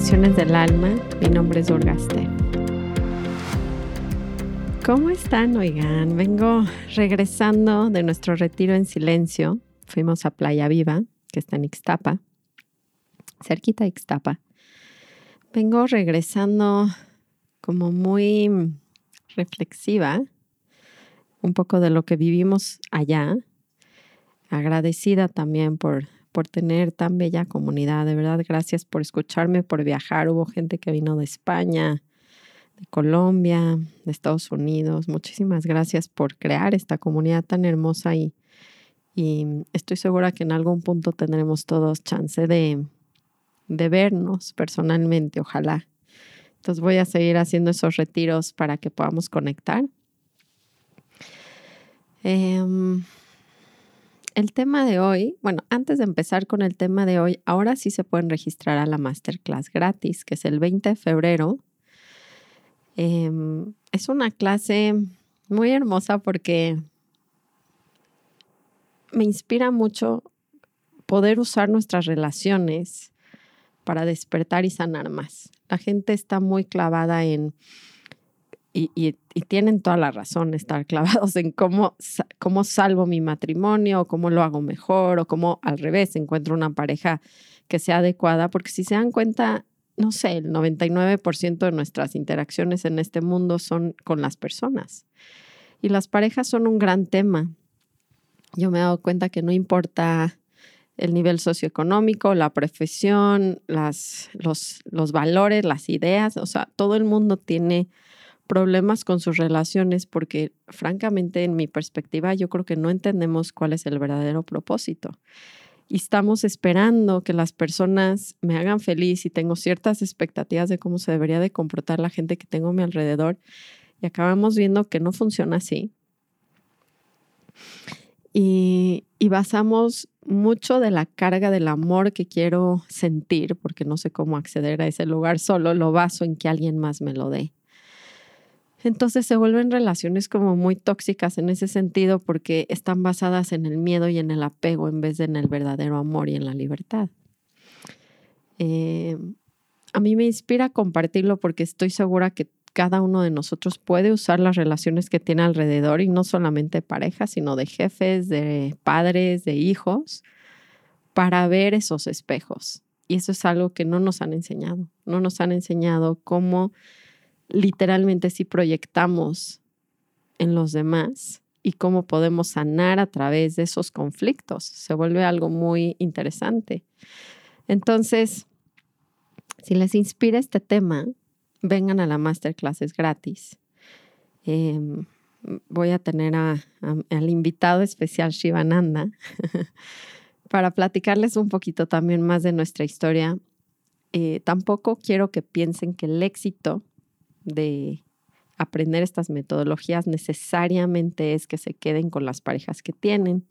Del Alma. Mi nombre es Orgaste. ¿Cómo están? Oigan, vengo regresando de nuestro retiro en silencio. Fuimos a Playa Viva, que está en Ixtapa, cerquita de Ixtapa. Vengo regresando como muy reflexiva, un poco de lo que vivimos allá, agradecida también por, por tener tan bella comunidad, de verdad, gracias por escucharme, por viajar, hubo gente que vino de España, de Colombia, de Estados Unidos, muchísimas gracias por crear esta comunidad tan hermosa y, y estoy segura que en algún punto tendremos todos chance de, de vernos personalmente, ojalá. Entonces voy a seguir haciendo esos retiros para que podamos conectar. Em, el tema de hoy, bueno, antes de empezar con el tema de hoy, ahora sí se pueden registrar a la masterclass gratis, que es el 20 de febrero. Em, es una clase muy hermosa porque me inspira mucho poder usar nuestras relaciones para despertar y sanar más. La gente está muy clavada en, y, tienen toda la razón, estar clavados en cómo, cómo salvo mi matrimonio, o cómo lo hago mejor, o cómo al revés encuentro una pareja que sea adecuada, porque si se dan cuenta, no sé, el 99% de nuestras interacciones en este mundo son con las personas. Y las parejas son un gran tema. Yo me he dado cuenta que no importa el nivel socioeconómico, la profesión, las, los, los valores, las ideas, o sea, todo el mundo tiene problemas con sus relaciones porque francamente en mi perspectiva yo creo que no entendemos cuál es el verdadero propósito. Y estamos esperando que las personas me hagan feliz y tengo ciertas expectativas de cómo se debería de comportar la gente que tengo a mi alrededor y acabamos viendo que no funciona así. Y, y basamos mucho de la carga del amor que quiero sentir, porque no sé cómo acceder a ese lugar solo, lo baso en que alguien más me lo dé. Entonces se vuelven relaciones como muy tóxicas en ese sentido porque están basadas en el miedo y en el apego en vez de en el verdadero amor y en la libertad. Eh, a mí me inspira compartirlo porque estoy segura que cada uno de nosotros puede usar las relaciones que tiene alrededor y no solamente parejas, sino de jefes, de padres, de hijos, para ver esos espejos. Y eso es algo que no nos han enseñado. No nos han enseñado cómo literalmente si proyectamos en los demás y cómo podemos sanar a través de esos conflictos. Se vuelve algo muy interesante. Entonces, si les inspira este tema, vengan a la masterclass, es gratis. Em, voy a tener al invitado especial Shivananda para platicarles un poquito también más de nuestra historia. Eh, tampoco quiero que piensen que el éxito de aprender estas metodologías necesariamente es que se queden con las parejas que tienen,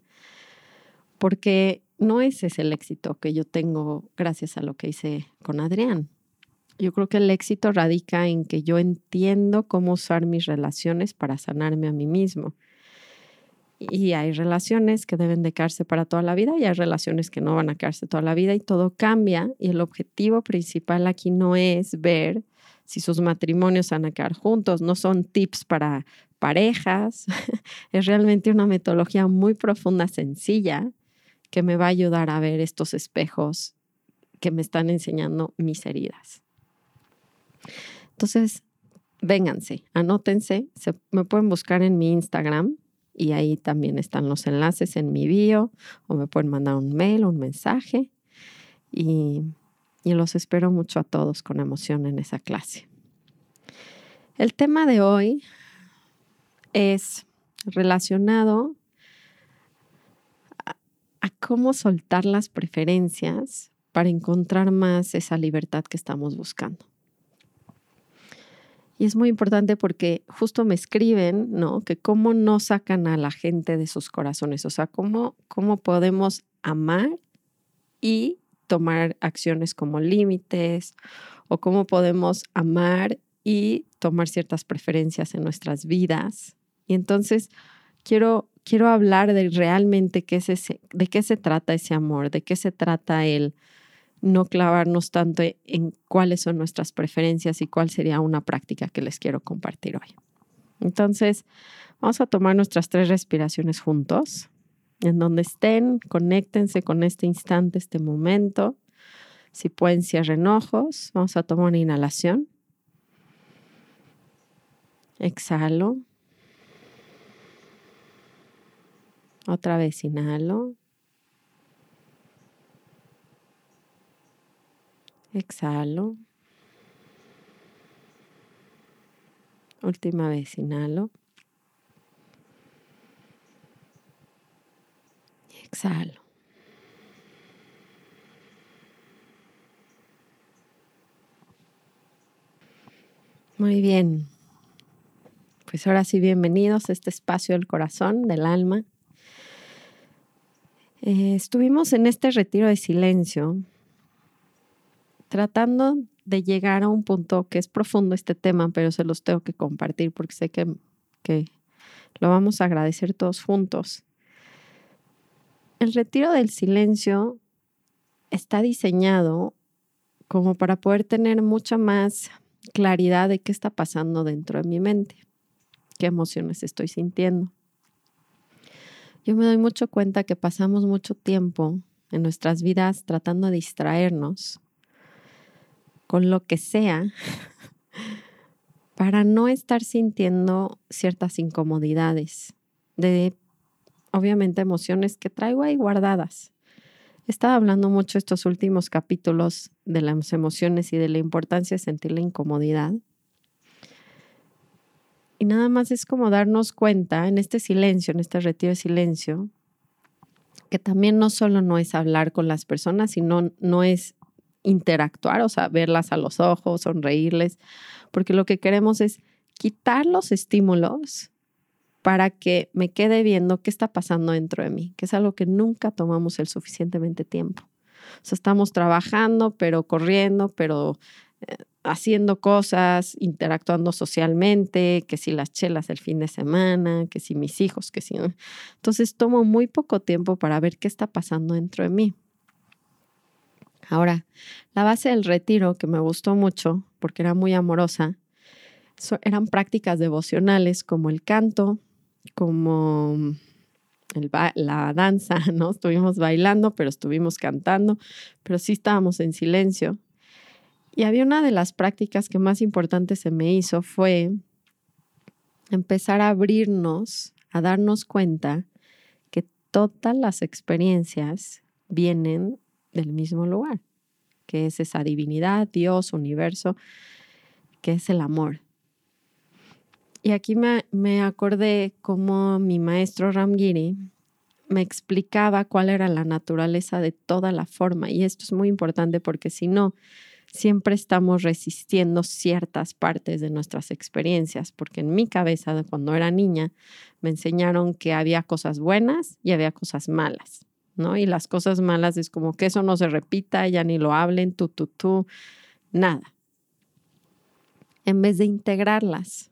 porque no ese es el éxito que yo tengo gracias a lo que hice con Adrián. Yo creo que el éxito radica en que yo entiendo cómo usar mis relaciones para sanarme a mí mismo. Y hay relaciones que deben de quedarse para toda la vida y hay relaciones que no van a quedarse toda la vida y todo cambia. Y el objetivo principal aquí no es ver si sus matrimonios van a quedar juntos, no son tips para parejas, es realmente una metodología muy profunda, sencilla, que me va a ayudar a ver estos espejos que me están enseñando mis heridas. Entonces, vénganse, anótense, se, me pueden buscar en mi Instagram y ahí también están los enlaces en mi bio o me pueden mandar un mail un mensaje y y los espero mucho a todos con emoción en esa clase. El tema de hoy es relacionado a, cómo soltar las preferencias para encontrar más esa libertad que estamos buscando. Y es muy importante porque justo me escriben, ¿no? Que cómo no sacan a la gente de sus corazones, o sea, cómo, cómo podemos amar y tomar acciones como límites o cómo podemos amar y tomar ciertas preferencias en nuestras vidas. Y entonces quiero, quiero hablar de realmente qué es ese, de qué se trata ese amor, de qué se trata el no clavarnos tanto en cuáles son nuestras preferencias y cuál sería una práctica que les quiero compartir hoy. Entonces, vamos a tomar nuestras tres respiraciones juntos. En donde estén, conéctense con este instante, este momento. Si pueden, cierren ojos. Vamos a tomar una inhalación. Exhalo. Otra vez inhalo. Exhalo. Última vez, inhalo. Exhalo. Muy bien. Pues ahora sí, bienvenidos a este espacio del corazón, del alma. Eh, estuvimos en este retiro de silencio tratando de llegar a un punto que es profundo este tema, pero se los tengo que compartir porque sé que, que lo vamos a agradecer todos juntos. El retiro del silencio está diseñado como para poder tener mucha más claridad de qué está pasando dentro de mi mente, qué emociones estoy sintiendo. Yo me doy mucho cuenta que pasamos mucho tiempo en nuestras vidas tratando de distraernos con lo que sea para no estar sintiendo ciertas incomodidades de obviamente emociones que traigo ahí guardadas. He estado hablando mucho estos últimos capítulos de las emociones y de la importancia de sentir la incomodidad. Y nada más es como darnos cuenta en este silencio, en este retiro de silencio, que también no solo no es hablar con las personas, sino no es interactuar, o sea, verlas a los ojos, sonreírles, porque lo que queremos es quitar los estímulos para que me quede viendo qué está pasando dentro de mí, que es algo que nunca tomamos el suficientemente tiempo. O sea, estamos trabajando, pero corriendo, pero eh, haciendo cosas, interactuando socialmente, que si las chelas el fin de semana, que si mis hijos, que si... Entonces tomo muy poco tiempo para ver qué está pasando dentro de mí. Ahora, la base del retiro, que me gustó mucho porque era muy amorosa, eran prácticas devocionales como el canto, como la danza, ¿no? Estuvimos bailando, pero estuvimos cantando, pero sí estábamos en silencio. Y había una de las prácticas que más importante se me hizo fue empezar a abrirnos, a darnos cuenta que todas las experiencias vienen del mismo lugar, que es esa divinidad, Dios, universo, que es el amor. Y aquí me, me acordé cómo mi maestro Ramgiri me explicaba cuál era la naturaleza de toda la forma. Y esto es muy importante porque si no, siempre estamos resistiendo ciertas partes de nuestras experiencias, porque en mi cabeza, cuando era niña, me enseñaron que había cosas buenas y había cosas malas. ¿no? Y las cosas malas es como que eso no se repita, ya ni lo hablen, tú, tú, tú, nada. En vez de integrarlas.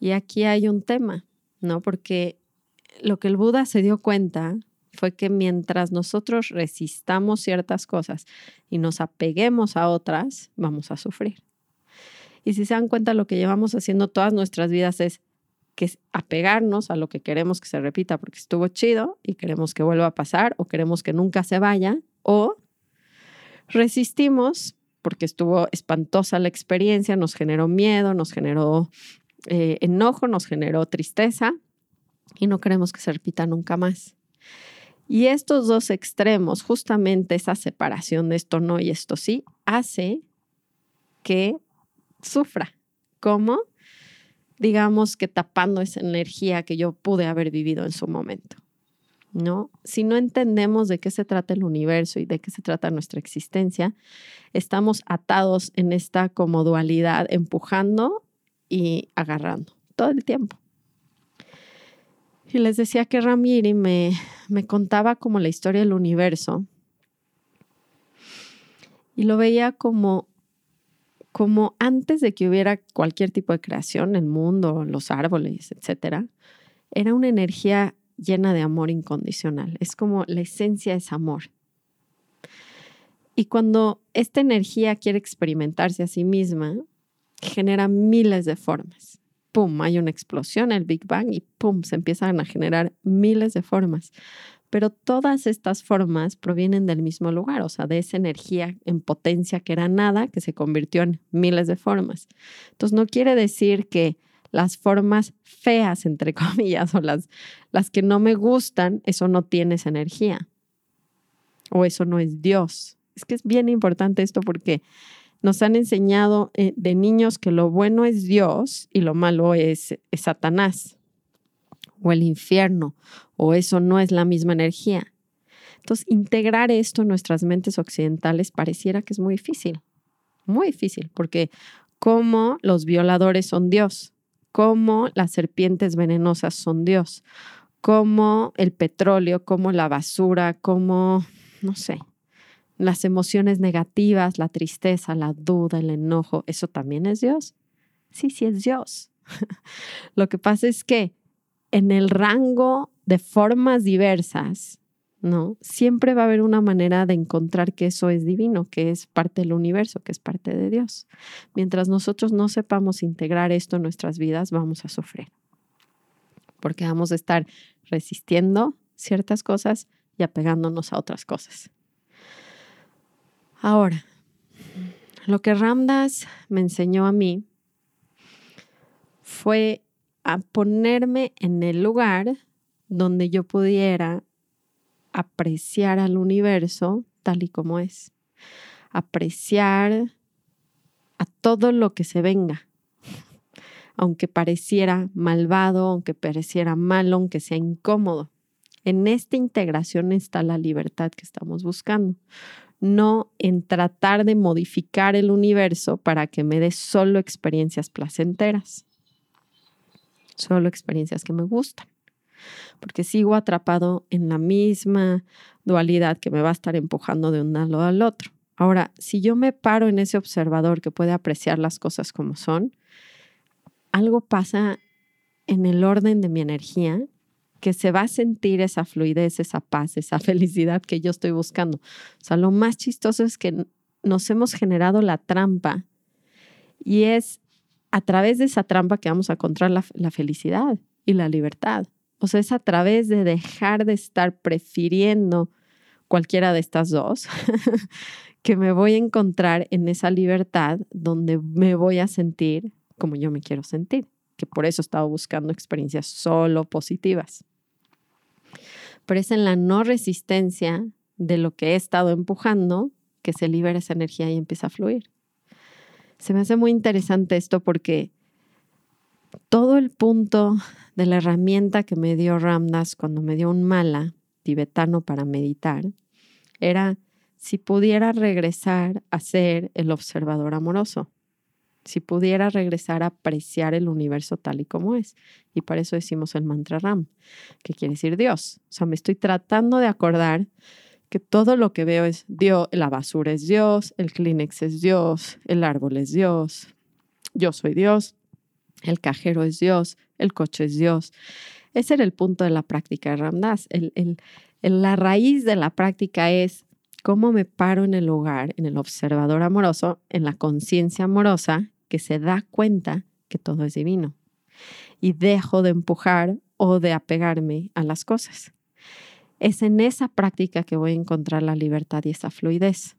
Y aquí hay un tema, ¿no? Porque lo que el Buda se dio cuenta fue que mientras nosotros resistamos ciertas cosas y nos apeguemos a otras, vamos a sufrir. Y si se dan cuenta, lo que llevamos haciendo todas nuestras vidas es que apegarnos a lo que queremos que se repita porque estuvo chido y queremos que vuelva a pasar o queremos que nunca se vaya o resistimos porque estuvo espantosa la experiencia, nos generó miedo, nos generó eh, enojo, nos generó tristeza y no queremos que se repita nunca más. Y estos dos extremos, justamente esa separación de esto no y esto sí, hace que sufra. ¿Cómo? digamos que tapando esa energía que yo pude haber vivido en su momento. ¿No? Si no entendemos de qué se trata el universo y de qué se trata nuestra existencia, estamos atados en esta como dualidad, empujando y agarrando todo el tiempo. Y les decía que Ramiri me, me contaba como la historia del universo y lo veía como como antes de que hubiera cualquier tipo de creación, el mundo, los árboles, etcétera, era una energía llena de amor incondicional. Es como la esencia es amor. Y cuando esta energía quiere experimentarse a sí misma, genera miles de formas. ¡Pum! Hay una explosión, el Big Bang, y ¡pum! Se empiezan a generar miles de formas. Pero todas estas formas provienen del mismo lugar, o sea, de esa energía en potencia que era nada, que se convirtió en miles de formas. Entonces, no quiere decir que las formas feas, entre comillas, o las, las que no me gustan, eso no tiene esa energía. O eso no es Dios. Es que es bien importante esto porque nos han enseñado eh, de niños que lo bueno es Dios y lo malo es, Satanás o el infierno, o eso no es la misma energía. Entonces, integrar esto en nuestras mentes occidentales pareciera que es muy difícil, muy difícil, porque como los violadores son Dios, como las serpientes venenosas son Dios, como el petróleo, como la basura, como, no sé, las emociones negativas, la tristeza, la duda, el enojo, ¿eso también es Dios? Sí, sí es Dios. Lo que pasa es que en el rango de formas diversas, ¿no? Siempre va a haber una manera de encontrar que eso es divino, que es parte del universo, que es parte de Dios. Mientras nosotros no sepamos integrar esto en nuestras vidas, vamos a sufrir. Porque vamos a estar resistiendo ciertas cosas y apegándonos a otras cosas. Ahora, lo que Ramdas me enseñó a mí fue a ponerme en el lugar donde yo pudiera apreciar al universo tal y como es, apreciar a todo lo que se venga, aunque pareciera malvado, aunque pareciera malo, aunque sea incómodo. En esta integración está la libertad que estamos buscando no en tratar de modificar el universo para que me dé solo experiencias placenteras, solo experiencias que me gustan, porque sigo atrapado en la misma dualidad que me va a estar empujando de un lado al otro. Ahora, si yo me paro en ese observador que puede apreciar las cosas como son, algo pasa en el orden de mi energía que se va a sentir esa fluidez, esa paz, esa felicidad que yo estoy buscando. O sea, lo más chistoso es que nos hemos generado la trampa y es a través de esa trampa que vamos a encontrar la, felicidad y la libertad. O sea, es a través de dejar de estar prefiriendo cualquiera de estas dos que me voy a encontrar en esa libertad donde me voy a sentir como yo me quiero sentir, que por eso he estado buscando experiencias solo positivas pero es en la no resistencia de lo que he estado empujando que se libera esa energía y empieza a fluir. Se me hace muy interesante esto porque todo el punto de la herramienta que me dio Ramdas cuando me dio un mala tibetano para meditar era si pudiera regresar a ser el observador amoroso si pudiera regresar a apreciar el universo tal y como es. Y para eso decimos el mantra Ram, que quiere decir Dios. O sea, me estoy tratando de acordar que todo lo que veo es Dios, la basura es Dios, el Kleenex es Dios, el árbol es Dios, yo soy Dios, el cajero es Dios, el coche es Dios. Ese era el punto de la práctica de Ramdas. El, la raíz de la práctica es cómo me paro en el lugar, en el observador amoroso, en la conciencia amorosa que se da cuenta que todo es divino y dejo de empujar o de apegarme a las cosas. Es en esa práctica que voy a encontrar la libertad y esa fluidez,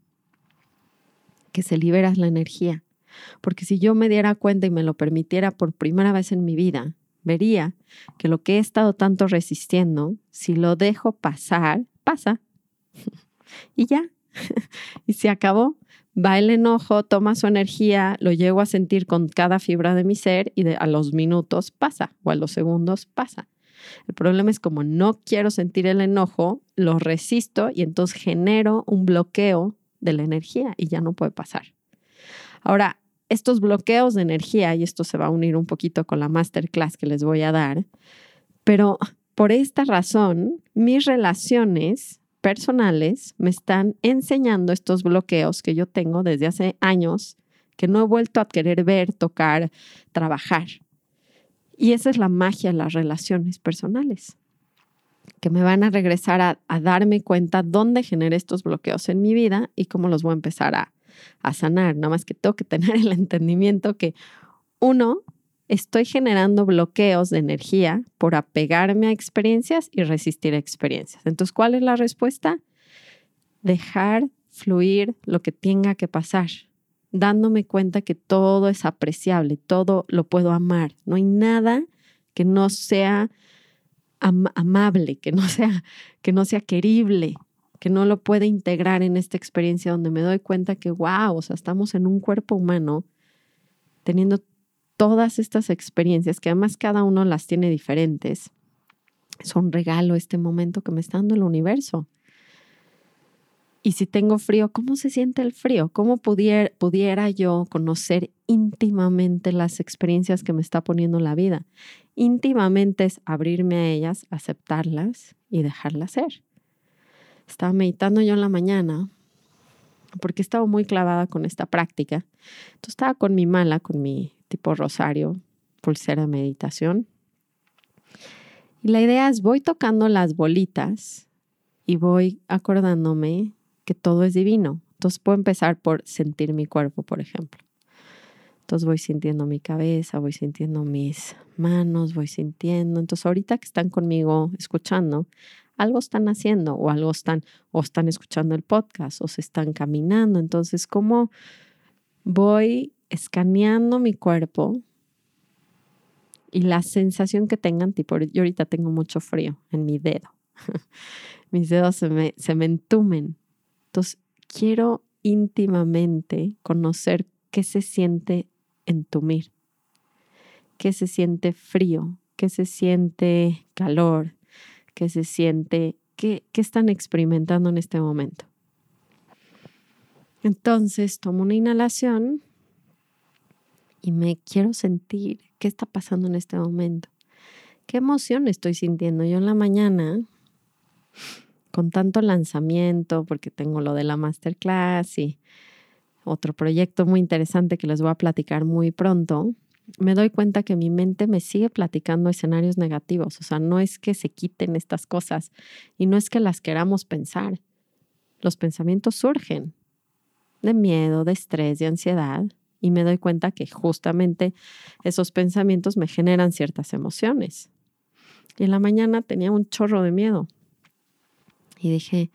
que se libera la energía. Porque si yo me diera cuenta y me lo permitiera por primera vez en mi vida, vería que lo que he estado tanto resistiendo, si lo dejo pasar, pasa. y ya. y se acabó va el enojo, toma su energía, lo llego a sentir con cada fibra de mi ser y a los minutos pasa o a los segundos pasa. El problema es como no quiero sentir el enojo, lo resisto y entonces genero un bloqueo de la energía y ya no puede pasar. Ahora, estos bloqueos de energía, y esto se va a unir un poquito con la masterclass que les voy a dar, pero por esta razón, mis relaciones personales me están enseñando estos bloqueos que yo tengo desde hace años, que no he vuelto a querer ver, tocar, trabajar. Y esa es la magia de las relaciones personales. que me van a regresar a, darme cuenta dónde generé estos bloqueos en mi vida y cómo los voy a empezar a, a sanar. Nada más que tengo que tener el entendimiento que uno, estoy generando bloqueos de energía por apegarme a experiencias y resistir a experiencias. Entonces, ¿cuál es la respuesta? Dejar fluir lo que tenga que pasar, dándome cuenta que todo es apreciable, todo lo puedo amar. No hay nada que no sea amable, que no sea, que no sea querible, que no lo pueda integrar en esta experiencia donde me doy cuenta que, wow, o sea, estamos en un cuerpo humano teniendo todas estas experiencias, que además cada uno las tiene diferentes. Es un regalo este momento que me está dando el universo. Y si tengo frío, ¿cómo se siente el frío? ¿Cómo pudiera, pudiera yo conocer íntimamente las experiencias que me está poniendo la vida? Íntimamente es abrirme a ellas, aceptarlas y dejarlas ser. Estaba meditando yo en la mañana porque estaba muy clavada con esta práctica. Entonces estaba con mi mala, con mi tipo rosario, pulsera de meditación. Y la idea es voy tocando las bolitas y voy acordándome que todo es divino. Entonces puedo empezar por sentir mi cuerpo, por ejemplo. Entonces voy sintiendo mi cabeza, voy sintiendo mis manos, voy sintiendo. Entonces ahorita que están conmigo escuchando, algo están haciendo o algo están o están escuchando el podcast o se están caminando. Entonces, ¿cómo voy escaneando mi cuerpo y la sensación que tengan, tipo, yo ahorita tengo mucho frío en mi dedo. Mis dedos se me, se me entumen. Entonces, quiero íntimamente conocer qué se siente entumir, qué se siente frío, qué se siente calor, qué se siente, qué, qué están experimentando en este momento. Entonces, tomo una inhalación y me quiero sentir qué está pasando en este momento. ¿Qué emoción estoy sintiendo? Yo en la mañana, con tanto lanzamiento, porque tengo lo de la masterclass y otro proyecto muy interesante que les voy a platicar muy pronto, me doy cuenta que mi mente me sigue platicando escenarios negativos. O sea, no es que se quiten estas cosas y no es que las queramos pensar. Los pensamientos surgen de miedo, de estrés, de ansiedad y me doy cuenta que justamente esos pensamientos me generan ciertas emociones. Y en la mañana tenía un chorro de miedo. Y dije,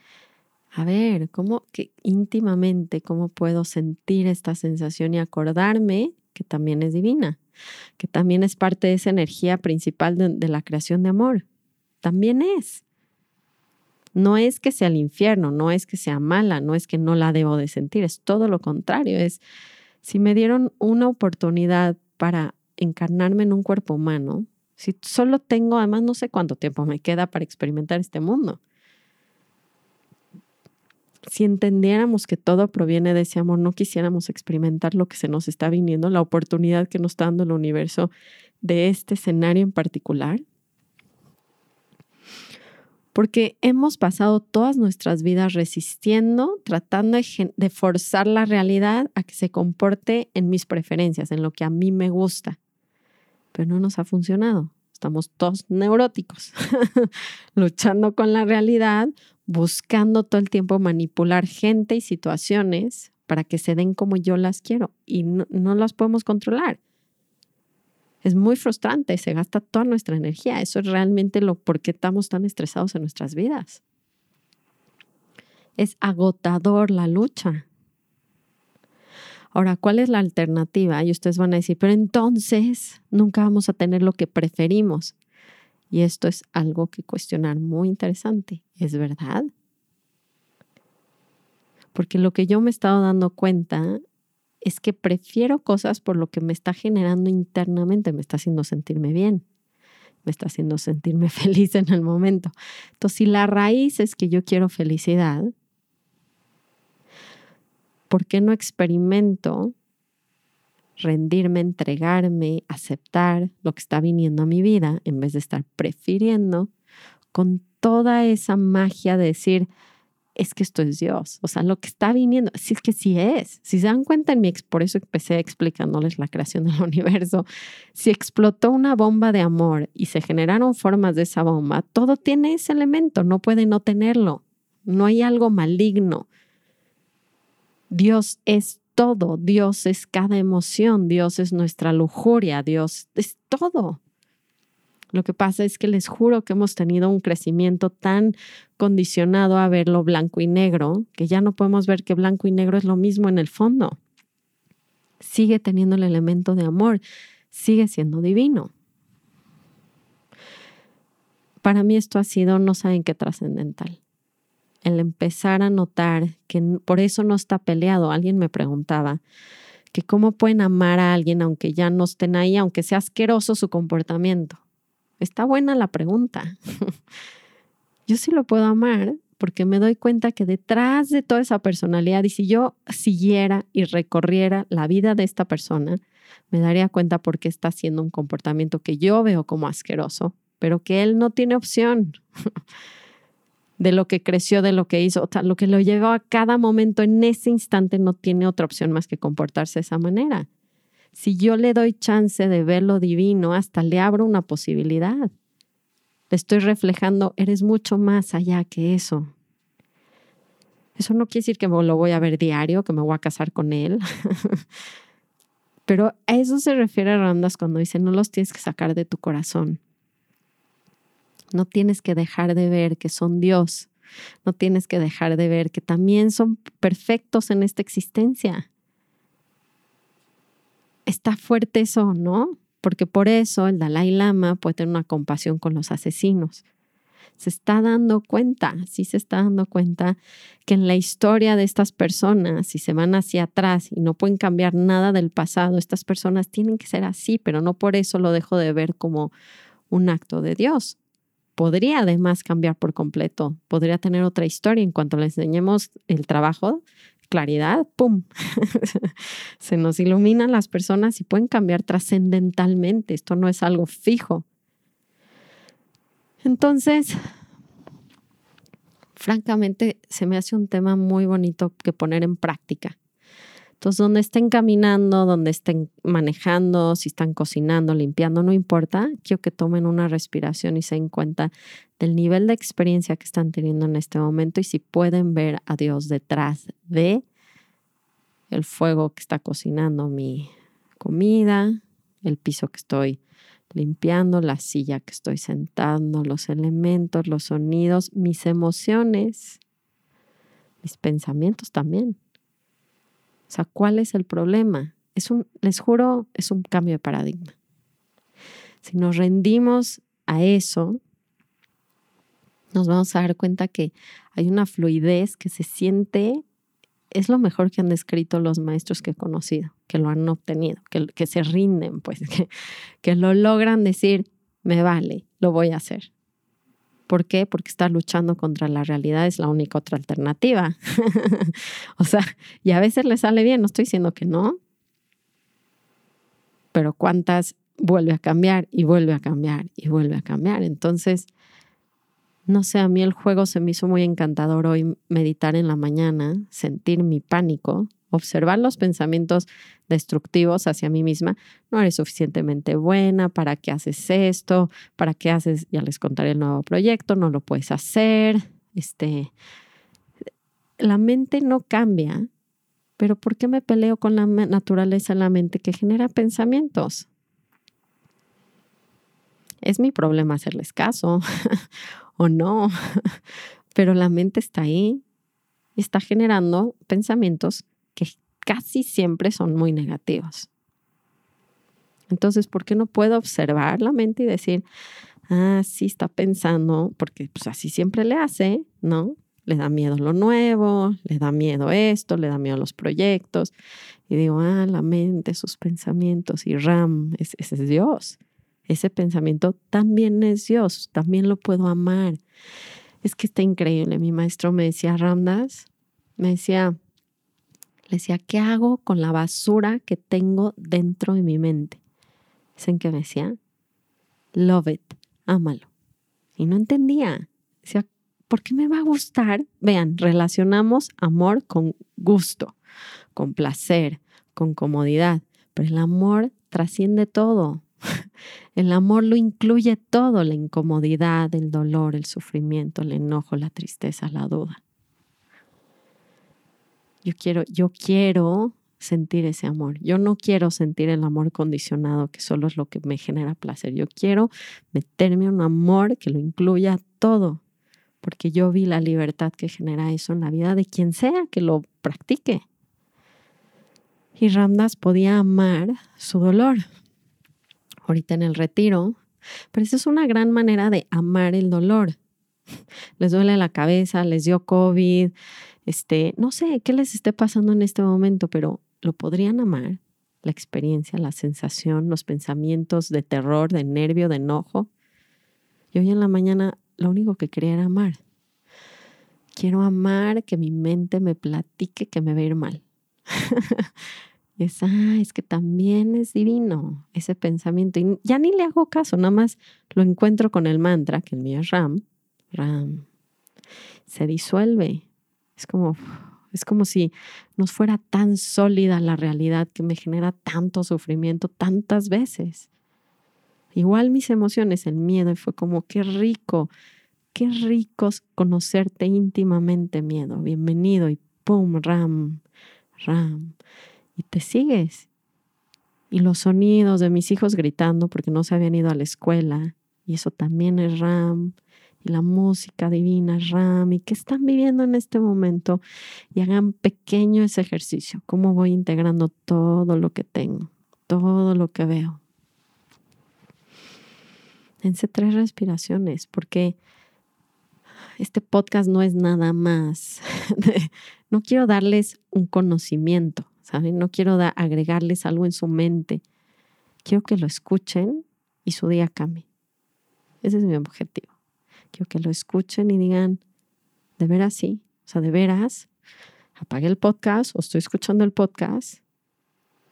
a ver, ¿cómo que íntimamente, cómo puedo sentir esta sensación y acordarme que también es divina, que también es parte de esa energía principal de, de la creación de amor? También es. No es que sea el infierno, no es que sea mala, no es que no la debo de sentir, es todo lo contrario, es si me dieron una oportunidad para encarnarme en un cuerpo humano, si solo tengo, además no sé cuánto tiempo me queda para experimentar este mundo. Si entendiéramos que todo proviene de ese amor, no quisiéramos experimentar lo que se nos está viniendo, la oportunidad que nos está dando el universo de este escenario en particular, porque hemos pasado todas nuestras vidas resistiendo, tratando de, forzar la realidad a que se comporte en mis preferencias, en lo que a mí me gusta. Pero no nos ha funcionado. Estamos todos neuróticos, luchando con la realidad, buscando todo el tiempo manipular gente y situaciones para que se den como yo las quiero y no, no las podemos controlar es muy frustrante, se gasta toda nuestra energía. Eso es realmente lo por qué estamos tan estresados en nuestras vidas. Es agotador la lucha. Ahora, ¿cuál es la alternativa? Y ustedes van a decir, pero entonces nunca vamos a tener lo que preferimos. Y esto es algo que cuestionar muy interesante. ¿Es verdad? Porque lo que yo me he estado dando cuenta es que prefiero cosas por lo que me está generando internamente, me está haciendo sentirme bien, me está haciendo sentirme feliz en el momento. Entonces, si la raíz es que yo quiero felicidad, ¿por qué no experimento rendirme, entregarme, aceptar lo que está viniendo a mi vida en vez de estar prefiriendo con toda esa magia de decir, es que esto es Dios. O sea, lo que está viniendo, si es que sí es. Si se dan cuenta en mi, por eso empecé explicándoles la creación del universo. Si explotó una bomba de amor y se generaron formas de esa bomba, todo tiene ese elemento, no puede no tenerlo. No hay algo maligno. Dios es todo, Dios es cada emoción, Dios es nuestra lujuria, Dios es todo. Lo que pasa es que les juro que hemos tenido un crecimiento tan condicionado a verlo blanco y negro que ya no podemos ver que blanco y negro es lo mismo en el fondo. Sigue teniendo el elemento de amor, sigue siendo divino. Para mí esto ha sido, no saben qué trascendental. El empezar a notar que por eso no está peleado. Alguien me preguntaba, que cómo pueden amar a alguien aunque ya no estén ahí, aunque sea asqueroso su comportamiento. Está buena la pregunta. yo sí lo puedo amar porque me doy cuenta que detrás de toda esa personalidad, y si yo siguiera y recorriera la vida de esta persona, me daría cuenta por qué está haciendo un comportamiento que yo veo como asqueroso, pero que él no tiene opción de lo que creció, de lo que hizo, o sea, lo que lo llevó a cada momento en ese instante no tiene otra opción más que comportarse de esa manera. Si yo le doy chance de ver lo divino, hasta le abro una posibilidad. Le estoy reflejando, eres mucho más allá que eso. Eso no quiere decir que lo voy a ver diario, que me voy a casar con él. Pero a eso se refiere Randas cuando dice, no los tienes que sacar de tu corazón. No tienes que dejar de ver que son Dios. No tienes que dejar de ver que también son perfectos en esta existencia está fuerte eso, ¿no? Porque por eso el Dalai Lama puede tener una compasión con los asesinos. Se está dando cuenta, sí se está dando cuenta que en la historia de estas personas, si se van hacia atrás y no pueden cambiar nada del pasado, estas personas tienen que ser así, pero no por eso lo dejo de ver como un acto de Dios. Podría además cambiar por completo, podría tener otra historia en cuanto le enseñemos el trabajo claridad, ¡pum! se nos iluminan las personas y pueden cambiar trascendentalmente. Esto no es algo fijo. Entonces, francamente, se me hace un tema muy bonito que poner en práctica. Entonces, donde estén caminando, donde estén manejando, si están cocinando, limpiando, no importa, quiero que tomen una respiración y se den cuenta del nivel de experiencia que están teniendo en este momento y si pueden ver a Dios detrás de el fuego que está cocinando mi comida, el piso que estoy limpiando, la silla que estoy sentando, los elementos, los sonidos, mis emociones, mis pensamientos también. O sea, ¿cuál es el problema? Es un, les juro, es un cambio de paradigma. Si nos rendimos a eso, nos vamos a dar cuenta que hay una fluidez que se siente, es lo mejor que han descrito los maestros que he conocido, que lo han obtenido, que, que se rinden, pues, que, que lo logran decir, me vale, lo voy a hacer. ¿Por qué? Porque estar luchando contra la realidad es la única otra alternativa. o sea, y a veces le sale bien, no estoy diciendo que no, pero cuántas vuelve a cambiar y vuelve a cambiar y vuelve a cambiar. Entonces, no sé, a mí el juego se me hizo muy encantador hoy meditar en la mañana, sentir mi pánico, observar los pensamientos destructivos hacia mí misma. No eres suficientemente buena, ¿para qué haces esto? ¿Para qué haces? Ya les contaré el nuevo proyecto, no lo puedes hacer. Este, la mente no cambia, pero ¿por qué me peleo con la naturaleza la mente que genera pensamientos? Es mi problema hacerles caso o no, pero la mente está ahí está generando pensamientos casi siempre son muy negativos. Entonces, ¿por qué no puedo observar la mente y decir, ah, sí está pensando, porque pues así siempre le hace, ¿no? Le da miedo lo nuevo, le da miedo esto, le da miedo los proyectos. Y digo, ah, la mente, sus pensamientos y Ram, ese, ese es Dios. Ese pensamiento también es Dios, también lo puedo amar. Es que está increíble. Mi maestro me decía, Ramdas, me decía, le decía, ¿qué hago con la basura que tengo dentro de mi mente? ¿Saben qué me decía? Love it, ámalo. Y no entendía. Decía, ¿por qué me va a gustar? Vean, relacionamos amor con gusto, con placer, con comodidad, pero el amor trasciende todo. El amor lo incluye todo, la incomodidad, el dolor, el sufrimiento, el enojo, la tristeza, la duda. Yo quiero, yo quiero sentir ese amor. Yo no quiero sentir el amor condicionado, que solo es lo que me genera placer. Yo quiero meterme un amor que lo incluya todo, porque yo vi la libertad que genera eso en la vida de quien sea que lo practique. Y Ramdas podía amar su dolor. Ahorita en el retiro, pero esa es una gran manera de amar el dolor. Les duele la cabeza, les dio COVID, este, no sé qué les esté pasando en este momento, pero lo podrían amar, la experiencia, la sensación, los pensamientos de terror, de nervio, de enojo. Y hoy en la mañana lo único que quería era amar. Quiero amar que mi mente me platique que me va a ir mal. es, ah, es que también es divino ese pensamiento. Y ya ni le hago caso, nada más lo encuentro con el mantra, que el mío es Ram. Ram. Se disuelve. Es como, es como si nos fuera tan sólida la realidad que me genera tanto sufrimiento tantas veces. Igual mis emociones, el miedo, y fue como, qué rico, qué rico conocerte íntimamente, miedo. Bienvenido y pum, ram, ram. Y te sigues. Y los sonidos de mis hijos gritando porque no se habían ido a la escuela. Y eso también es ram y la música divina, Rami, que están viviendo en este momento y hagan pequeño ese ejercicio, cómo voy integrando todo lo que tengo, todo lo que veo. Dense tres respiraciones, porque este podcast no es nada más. no quiero darles un conocimiento, ¿saben? No quiero agregarles algo en su mente. Quiero que lo escuchen y su día cambie. Ese es mi objetivo. Quiero que lo escuchen y digan, de veras sí, o sea, de veras, apague el podcast o estoy escuchando el podcast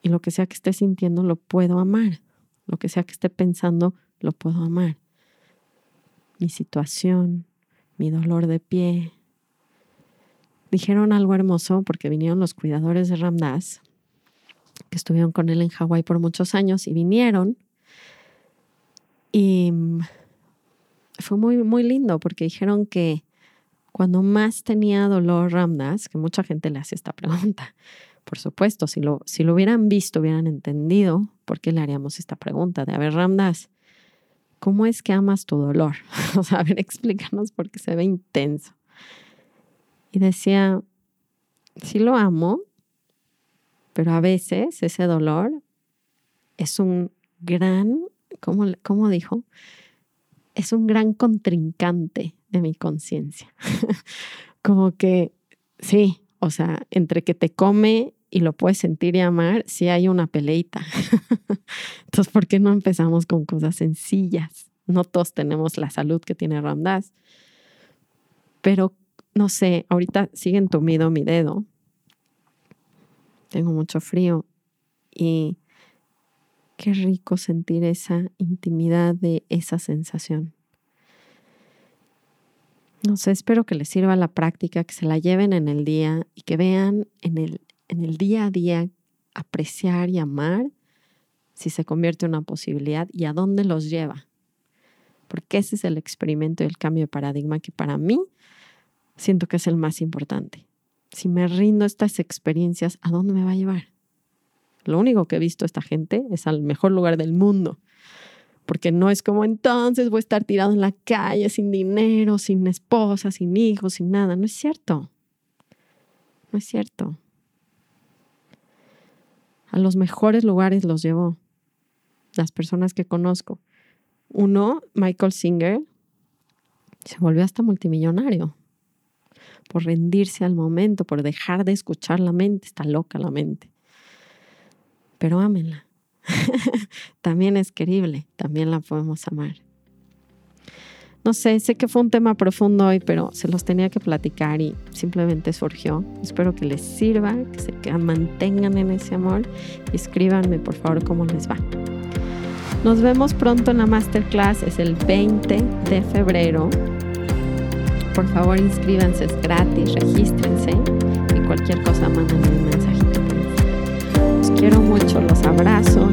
y lo que sea que esté sintiendo lo puedo amar. Lo que sea que esté pensando lo puedo amar. Mi situación, mi dolor de pie. Dijeron algo hermoso porque vinieron los cuidadores de Ramdas, que estuvieron con él en Hawái por muchos años y vinieron y fue muy, muy lindo porque dijeron que cuando más tenía dolor Ramdas, que mucha gente le hace esta pregunta, por supuesto, si lo, si lo hubieran visto, hubieran entendido por qué le haríamos esta pregunta de, a ver, Ramdas, ¿cómo es que amas tu dolor? o sea, a ver, explícanos porque se ve intenso. Y decía, sí lo amo, pero a veces ese dolor es un gran, ¿cómo, cómo dijo? Es un gran contrincante de mi conciencia. Como que, sí, o sea, entre que te come y lo puedes sentir y amar, sí hay una peleita. Entonces, ¿por qué no empezamos con cosas sencillas? No todos tenemos la salud que tiene Ramdas. Pero, no sé, ahorita sigue entumido mi dedo. Tengo mucho frío y Qué rico sentir esa intimidad de esa sensación. No sé, espero que les sirva la práctica, que se la lleven en el día y que vean en el, en el día a día apreciar y amar si se convierte en una posibilidad y a dónde los lleva. Porque ese es el experimento y el cambio de paradigma que para mí siento que es el más importante. Si me rindo estas experiencias, ¿a dónde me va a llevar? Lo único que he visto esta gente es al mejor lugar del mundo. Porque no es como entonces voy a estar tirado en la calle sin dinero, sin esposa, sin hijos, sin nada. No es cierto. No es cierto. A los mejores lugares los llevó. Las personas que conozco. Uno, Michael Singer, se volvió hasta multimillonario por rendirse al momento, por dejar de escuchar la mente. Está loca la mente pero ámenla. también es querible, también la podemos amar. No sé, sé que fue un tema profundo hoy, pero se los tenía que platicar y simplemente surgió. Espero que les sirva, que se mantengan en ese amor escríbanme por favor cómo les va. Nos vemos pronto en la masterclass, es el 20 de febrero por favor inscríbanse, es gratis, regístrense y cualquier cosa mándenme un mensajito quiero mucho, los abrazo,